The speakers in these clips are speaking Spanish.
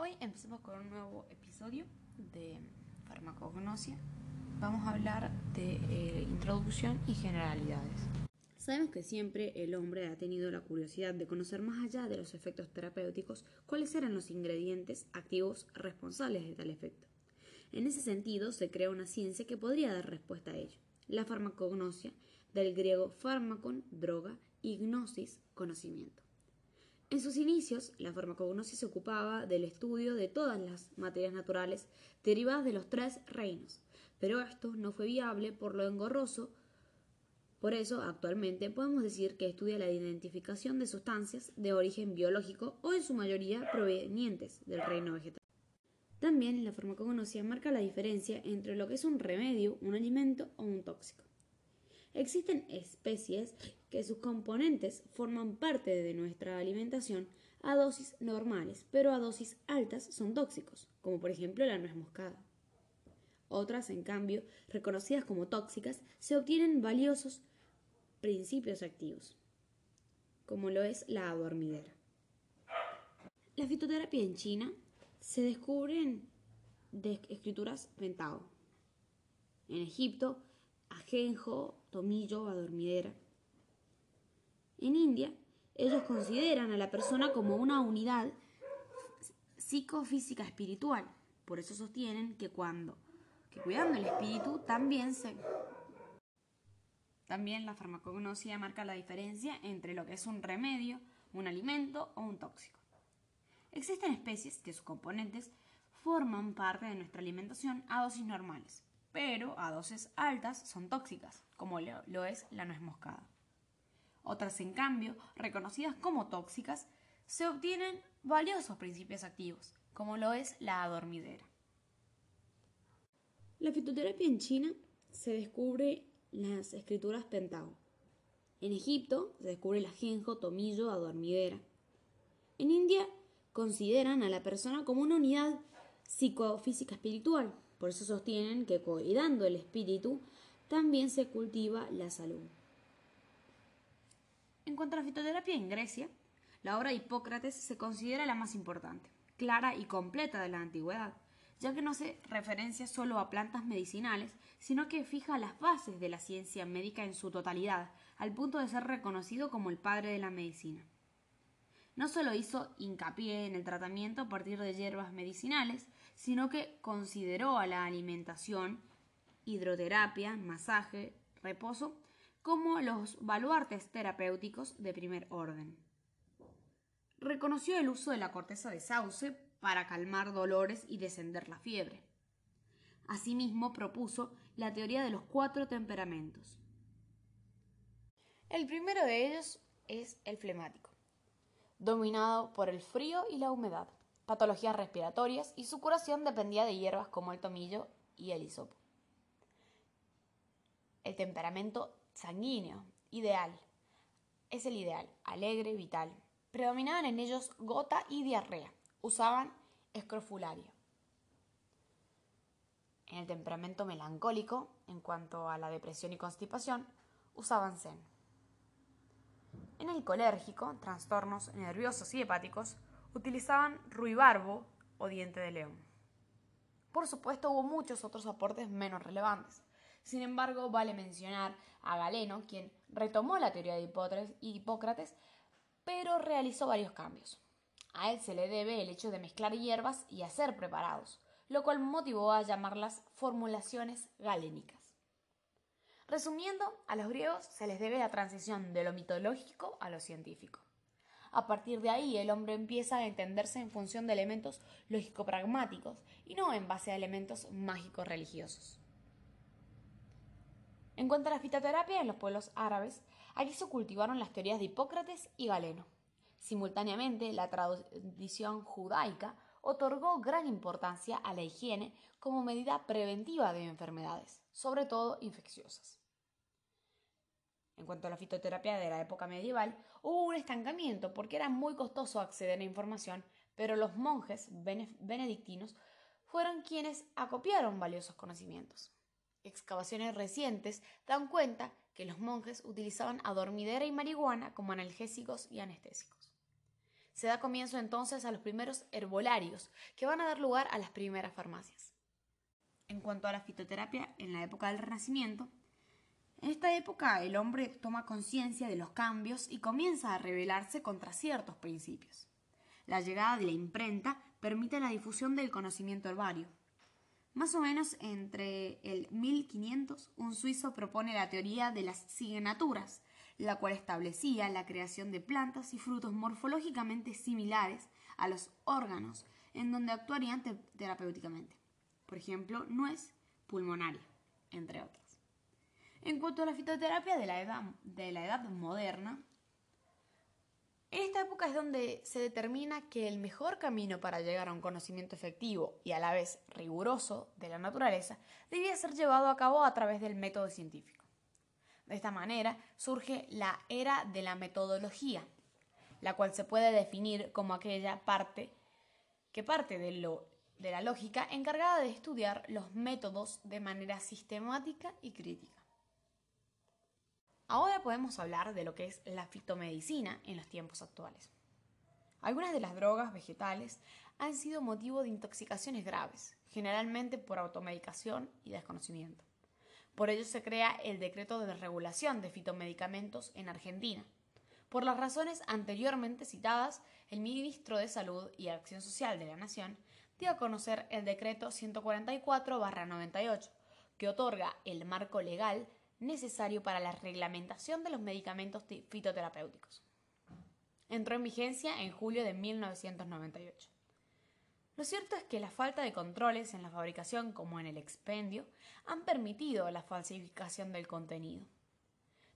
Hoy empezamos con un nuevo episodio de farmacognosia. Vamos a hablar de eh, introducción y generalidades. Sabemos que siempre el hombre ha tenido la curiosidad de conocer más allá de los efectos terapéuticos cuáles eran los ingredientes activos responsables de tal efecto. En ese sentido, se crea una ciencia que podría dar respuesta a ello, la farmacognosia, del griego fármacon, droga, y gnosis, conocimiento. En sus inicios, la farmacognosis se ocupaba del estudio de todas las materias naturales derivadas de los tres reinos, pero esto no fue viable por lo engorroso. Por eso, actualmente podemos decir que estudia la identificación de sustancias de origen biológico o en su mayoría provenientes del reino vegetal. También la farmacognosia marca la diferencia entre lo que es un remedio, un alimento o un tóxico. Existen especies que sus componentes forman parte de nuestra alimentación a dosis normales, pero a dosis altas son tóxicos, como por ejemplo la nuez moscada. Otras, en cambio, reconocidas como tóxicas, se obtienen valiosos principios activos, como lo es la adormidera. La fitoterapia en China se descubre en de escrituras Pentao. En Egipto ajenjo, tomillo, adormidera. En India, ellos consideran a la persona como una unidad psicofísica espiritual. Por eso sostienen que cuando que cuidando el espíritu también se también la farmacognosia marca la diferencia entre lo que es un remedio, un alimento o un tóxico. Existen especies que sus componentes forman parte de nuestra alimentación a dosis normales, pero a dosis altas son tóxicas, como lo es la nuez moscada. Otras, en cambio, reconocidas como tóxicas, se obtienen valiosos principios activos, como lo es la adormidera. La fitoterapia en China se descubre las escrituras Pentao. En Egipto se descubre el ajenjo, tomillo, adormidera. En India consideran a la persona como una unidad psicofísica espiritual, por eso sostienen que cuidando el espíritu también se cultiva la salud. En cuanto a la fitoterapia en Grecia, la obra de Hipócrates se considera la más importante, clara y completa de la antigüedad, ya que no se referencia solo a plantas medicinales, sino que fija las bases de la ciencia médica en su totalidad, al punto de ser reconocido como el padre de la medicina. No solo hizo hincapié en el tratamiento a partir de hierbas medicinales, sino que consideró a la alimentación, hidroterapia, masaje, reposo, como los baluartes terapéuticos de primer orden. Reconoció el uso de la corteza de sauce para calmar dolores y descender la fiebre. Asimismo, propuso la teoría de los cuatro temperamentos. El primero de ellos es el flemático dominado por el frío y la humedad, patologías respiratorias y su curación dependía de hierbas como el tomillo y el hisopo. El temperamento sanguíneo, ideal, es el ideal, alegre, vital. Predominaban en ellos gota y diarrea. Usaban escrofulario. En el temperamento melancólico, en cuanto a la depresión y constipación, usaban zen. En el colérgico, trastornos nerviosos y hepáticos, utilizaban ruibarbo o diente de león. Por supuesto, hubo muchos otros aportes menos relevantes. Sin embargo, vale mencionar a Galeno, quien retomó la teoría de Hipócrates, pero realizó varios cambios. A él se le debe el hecho de mezclar hierbas y hacer preparados, lo cual motivó a llamarlas formulaciones galénicas. Resumiendo, a los griegos se les debe la transición de lo mitológico a lo científico. A partir de ahí, el hombre empieza a entenderse en función de elementos lógico-pragmáticos y no en base a elementos mágicos religiosos. En cuanto a la fitoterapia en los pueblos árabes, aquí se cultivaron las teorías de Hipócrates y Galeno. Simultáneamente, la tradición judaica otorgó gran importancia a la higiene como medida preventiva de enfermedades, sobre todo infecciosas. En cuanto a la fitoterapia de la época medieval, hubo un estancamiento porque era muy costoso acceder a información, pero los monjes benedictinos fueron quienes acopiaron valiosos conocimientos. Excavaciones recientes dan cuenta que los monjes utilizaban adormidera y marihuana como analgésicos y anestésicos. Se da comienzo entonces a los primeros herbolarios, que van a dar lugar a las primeras farmacias. En cuanto a la fitoterapia en la época del Renacimiento, en esta época el hombre toma conciencia de los cambios y comienza a rebelarse contra ciertos principios. La llegada de la imprenta permite la difusión del conocimiento herbario. Más o menos entre el 1500, un suizo propone la teoría de las signaturas, la cual establecía la creación de plantas y frutos morfológicamente similares a los órganos en donde actuarían terapéuticamente. Por ejemplo, nuez pulmonaria, entre otras. En cuanto a la fitoterapia de la edad, moderna, en esta época es donde se determina que el mejor camino para llegar a un conocimiento efectivo y a la vez riguroso de la naturaleza debía ser llevado a cabo a través del método científico. De esta manera surge la era de la metodología, la cual se puede definir como aquella parte que parte de, la lógica encargada de estudiar los métodos de manera sistemática y crítica. Ahora podemos hablar de lo que es la fitomedicina en los tiempos actuales. Algunas de las drogas vegetales han sido motivo de intoxicaciones graves, generalmente por automedicación y desconocimiento. Por ello se crea el decreto de regulación de fitomedicamentos en Argentina. Por las razones anteriormente citadas, el ministro de Salud y Acción Social de la Nación dio a conocer el decreto 144-98, que otorga el marco legal necesario para la reglamentación de los medicamentos fitoterapéuticos. Entró en vigencia en julio de 1998. Lo cierto es que la falta de controles en la fabricación como en el expendio han permitido la falsificación del contenido.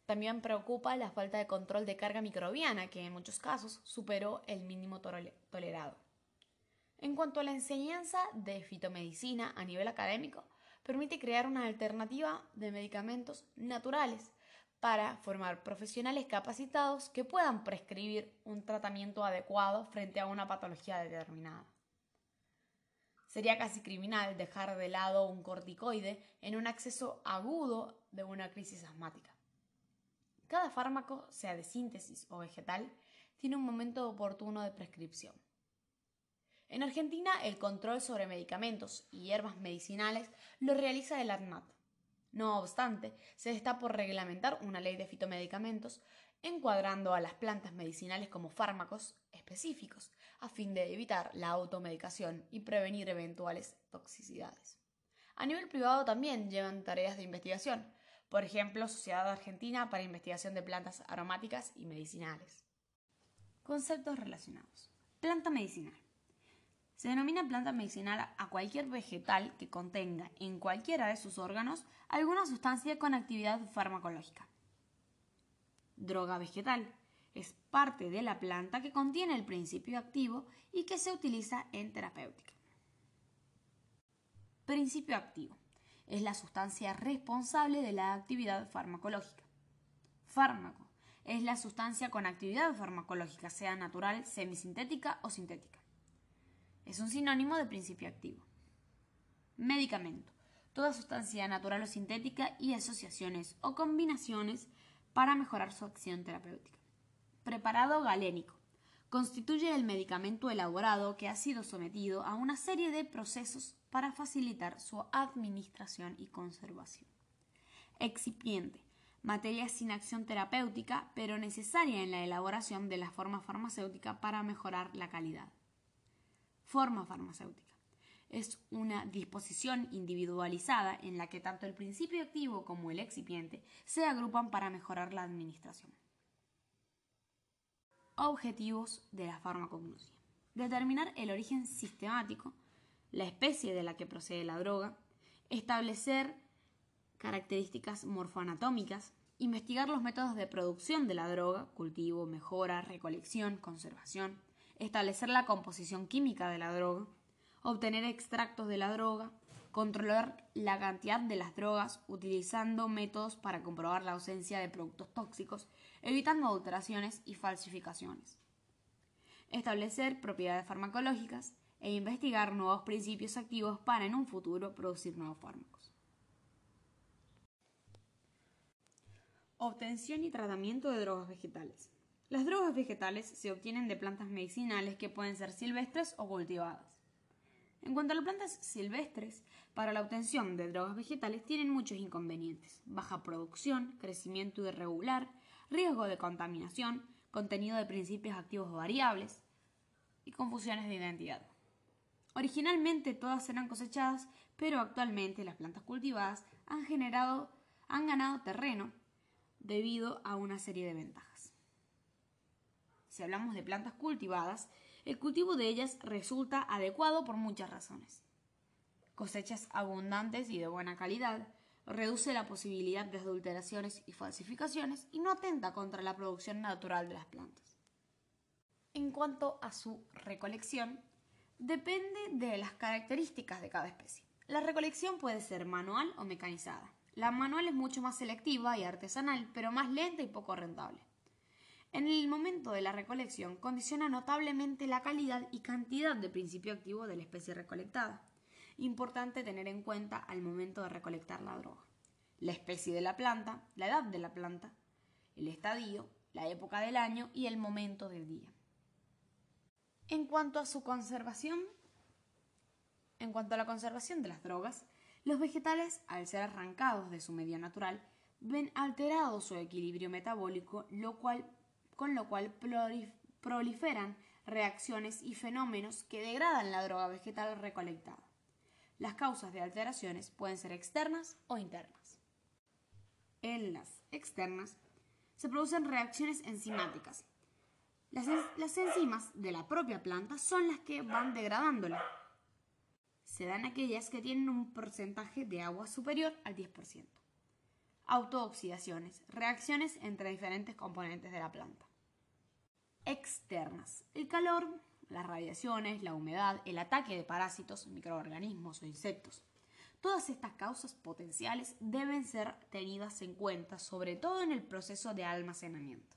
También preocupa la falta de control de carga microbiana, que en muchos casos superó el mínimo tolerado. En cuanto a la enseñanza de fitomedicina a nivel académico, permite crear una alternativa de medicamentos naturales para formar profesionales capacitados que puedan prescribir un tratamiento adecuado frente a una patología determinada. Sería casi criminal dejar de lado un corticoide en un acceso agudo de una crisis asmática. Cada fármaco, sea de síntesis o vegetal, tiene un momento oportuno de prescripción. En Argentina, el control sobre medicamentos y hierbas medicinales lo realiza el ADMAT. No obstante, se está por reglamentar una ley de fitomedicamentos encuadrando a las plantas medicinales como fármacos específicos, a fin de evitar la automedicación y prevenir eventuales toxicidades. A nivel privado también llevan tareas de investigación, por ejemplo, Sociedad Argentina para Investigación de Plantas Aromáticas y Medicinales. Conceptos relacionados. Planta medicinal. Se denomina planta medicinal a cualquier vegetal que contenga en cualquiera de sus órganos alguna sustancia con actividad farmacológica. Droga vegetal es parte de la planta que contiene el principio activo y que se utiliza en terapéutica. Principio activo es la sustancia responsable de la actividad farmacológica. Fármaco es la sustancia con actividad farmacológica, sea natural, semisintética o sintética. Es un sinónimo de principio activo. Medicamento. Toda sustancia natural o sintética y asociaciones o combinaciones para mejorar su acción terapéutica. Preparado galénico. Constituye el medicamento elaborado que ha sido sometido a una serie de procesos para facilitar su administración y conservación. Excipiente. Materia sin acción terapéutica, pero necesaria en la elaboración de la forma farmacéutica para mejorar la calidad forma farmacéutica. Es una disposición individualizada en la que tanto el principio activo como el excipiente se agrupan para mejorar la administración. Objetivos de la farmacognosia. Determinar el origen sistemático, la especie de la que procede la droga, establecer características morfoanatómicas, investigar los métodos de producción de la droga, cultivo, mejora, recolección, conservación, establecer la composición química de la droga, obtener extractos de la droga, controlar la cantidad de las drogas utilizando métodos para comprobar la ausencia de productos tóxicos, evitando adulteraciones y falsificaciones. Establecer propiedades farmacológicas e investigar nuevos principios activos para en un futuro producir nuevos fármacos. Obtención y tratamiento de drogas vegetales. Las drogas vegetales se obtienen de plantas medicinales que pueden ser silvestres o cultivadas. En cuanto a las plantas silvestres, para la obtención de drogas vegetales tienen muchos inconvenientes. Baja producción, crecimiento irregular, riesgo de contaminación, contenido de principios activos variables y confusiones de identidad. Originalmente todas eran cosechadas, pero actualmente las plantas cultivadas han generado, han ganado terreno debido a una serie de ventajas. Si hablamos de plantas cultivadas, el cultivo de ellas resulta adecuado por muchas razones. Cosechas abundantes y de buena calidad, reduce la posibilidad de adulteraciones y falsificaciones y no atenta contra la producción natural de las plantas. En cuanto a su recolección, depende de las características de cada especie. La recolección puede ser manual o mecanizada. La manual es mucho más selectiva y artesanal, pero más lenta y poco rentable. En el momento de la recolección condiciona notablemente la calidad y cantidad de principio activo de la especie recolectada. Importante tener en cuenta al momento de recolectar la droga. La especie de la planta, la edad de la planta, el estadio, la época del año y el momento del día. En cuanto a su conservación, en cuanto a la conservación de las drogas, los vegetales, al ser arrancados de su medio natural, ven alterado su equilibrio metabólico, lo cual con lo cual proliferan reacciones y fenómenos que degradan la droga vegetal recolectada. Las causas de alteraciones pueden ser externas o internas. En las externas se producen reacciones enzimáticas. Las, enzimas de la propia planta son las que van degradándola. Se dan aquellas que tienen un porcentaje de agua superior al 10%. Autooxidaciones, reacciones entre diferentes componentes de la planta externas. El calor, las radiaciones, la humedad, el ataque de parásitos, microorganismos o insectos. Todas estas causas potenciales deben ser tenidas en cuenta, sobre todo en el proceso de almacenamiento.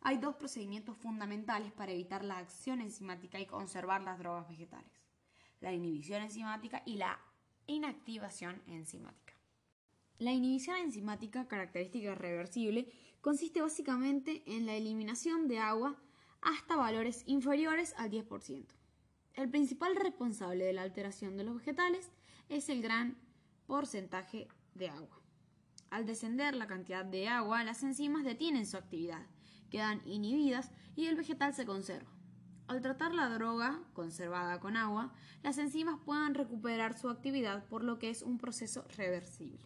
Hay dos procedimientos fundamentales para evitar la acción enzimática y conservar las drogas vegetales. La inhibición enzimática y la inactivación enzimática. La inhibición enzimática, característica reversible, consiste básicamente en la eliminación de agua hasta valores inferiores al 10%. El principal responsable de la alteración de los vegetales es el gran porcentaje de agua. Al descender la cantidad de agua, las enzimas detienen su actividad, quedan inhibidas y el vegetal se conserva. Al tratar la droga conservada con agua, las enzimas pueden recuperar su actividad por lo que es un proceso reversible.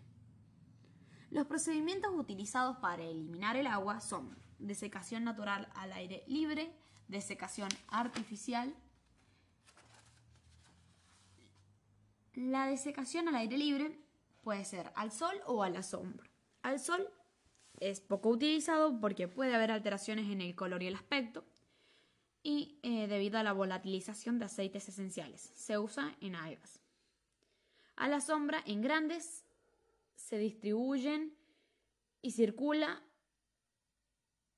Los procedimientos utilizados para eliminar el agua son desecación natural al aire libre, desecación artificial. La desecación al aire libre puede ser al sol o a la sombra. Al sol es poco utilizado porque puede haber alteraciones en el color y el aspecto y eh, debido a la volatilización de aceites esenciales. Se usa en algas. A la sombra en grandes se distribuyen y circula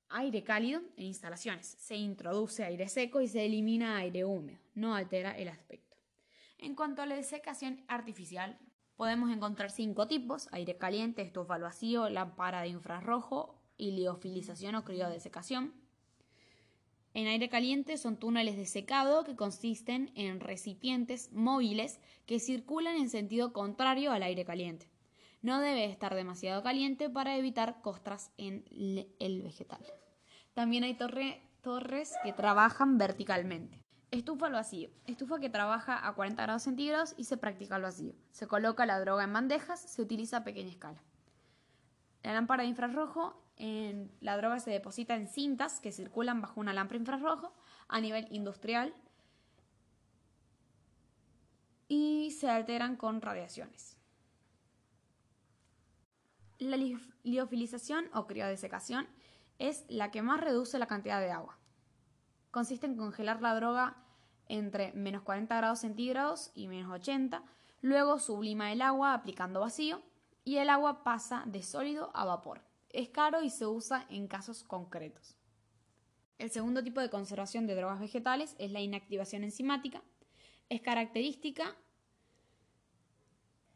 aire cálido en instalaciones. Se introduce aire seco y se elimina aire húmedo. No altera el aspecto. En cuanto a la desecación artificial, podemos encontrar cinco tipos: aire caliente, estufa al vacío, lámpara de infrarrojo y liofilización o criodesecación. En aire caliente son túneles de secado que consisten en recipientes móviles que circulan en sentido contrario al aire caliente. No debe estar demasiado caliente para evitar costras en el vegetal. También hay torres que trabajan verticalmente. Estufa al vacío. Estufa que trabaja a 40 grados centígrados y se practica al vacío. Se coloca la droga en bandejas, se utiliza a pequeña escala. La lámpara de infrarrojo, en, la droga se deposita en cintas que circulan bajo una lámpara infrarrojo a nivel industrial y se alteran con radiaciones. La liofilización o criodesecación es la que más reduce la cantidad de agua. Consiste en congelar la droga entre menos 40 grados centígrados y menos 80, luego sublima el agua aplicando vacío y el agua pasa de sólido a vapor. Es caro y se usa en casos concretos. El segundo tipo de conservación de drogas vegetales es la inactivación enzimática. Es característica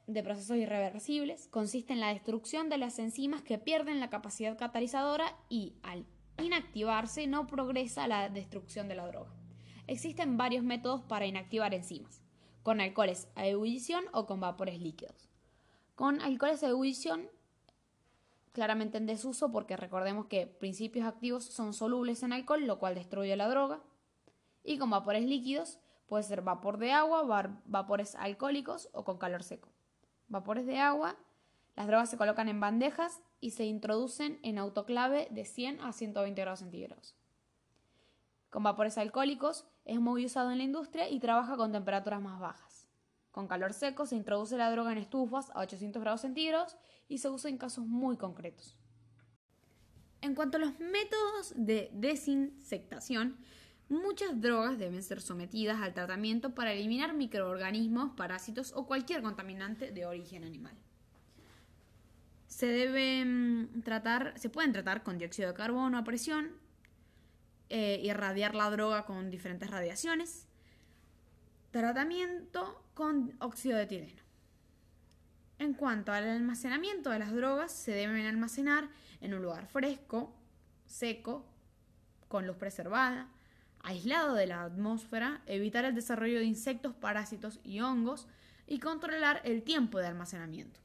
de procesos irreversibles consiste en la destrucción de las enzimas que pierden la capacidad catalizadora y, al inactivarse no progresa la destrucción de la droga. Existen varios métodos para inactivar enzimas, con alcoholes a ebullición o con vapores líquidos. Con alcoholes a ebullición, claramente en desuso porque recordemos que principios activos son solubles en alcohol, lo cual destruye la droga. Y con vapores líquidos puede ser vapor de agua, vapores alcohólicos o con calor seco. Vapores de agua, las drogas se colocan en bandejas y se introducen en autoclave de 100 a 120 grados centígrados. Con vapores alcohólicos es muy usado en la industria y trabaja con temperaturas más bajas. Con calor seco se introduce la droga en estufas a 800 grados centígrados y se usa en casos muy concretos. En cuanto a los métodos de desinsectación, muchas drogas deben ser sometidas al tratamiento para eliminar microorganismos, parásitos o cualquier contaminante de origen animal. Se tratar, se pueden tratar con dióxido de carbono a presión, eh, irradiar la droga con diferentes radiaciones, tratamiento con óxido de etileno. En cuanto al almacenamiento de las drogas, se deben almacenar en un lugar fresco, seco, con luz preservada, aislado de la atmósfera, evitar el desarrollo de insectos, parásitos y hongos y controlar el tiempo de almacenamiento.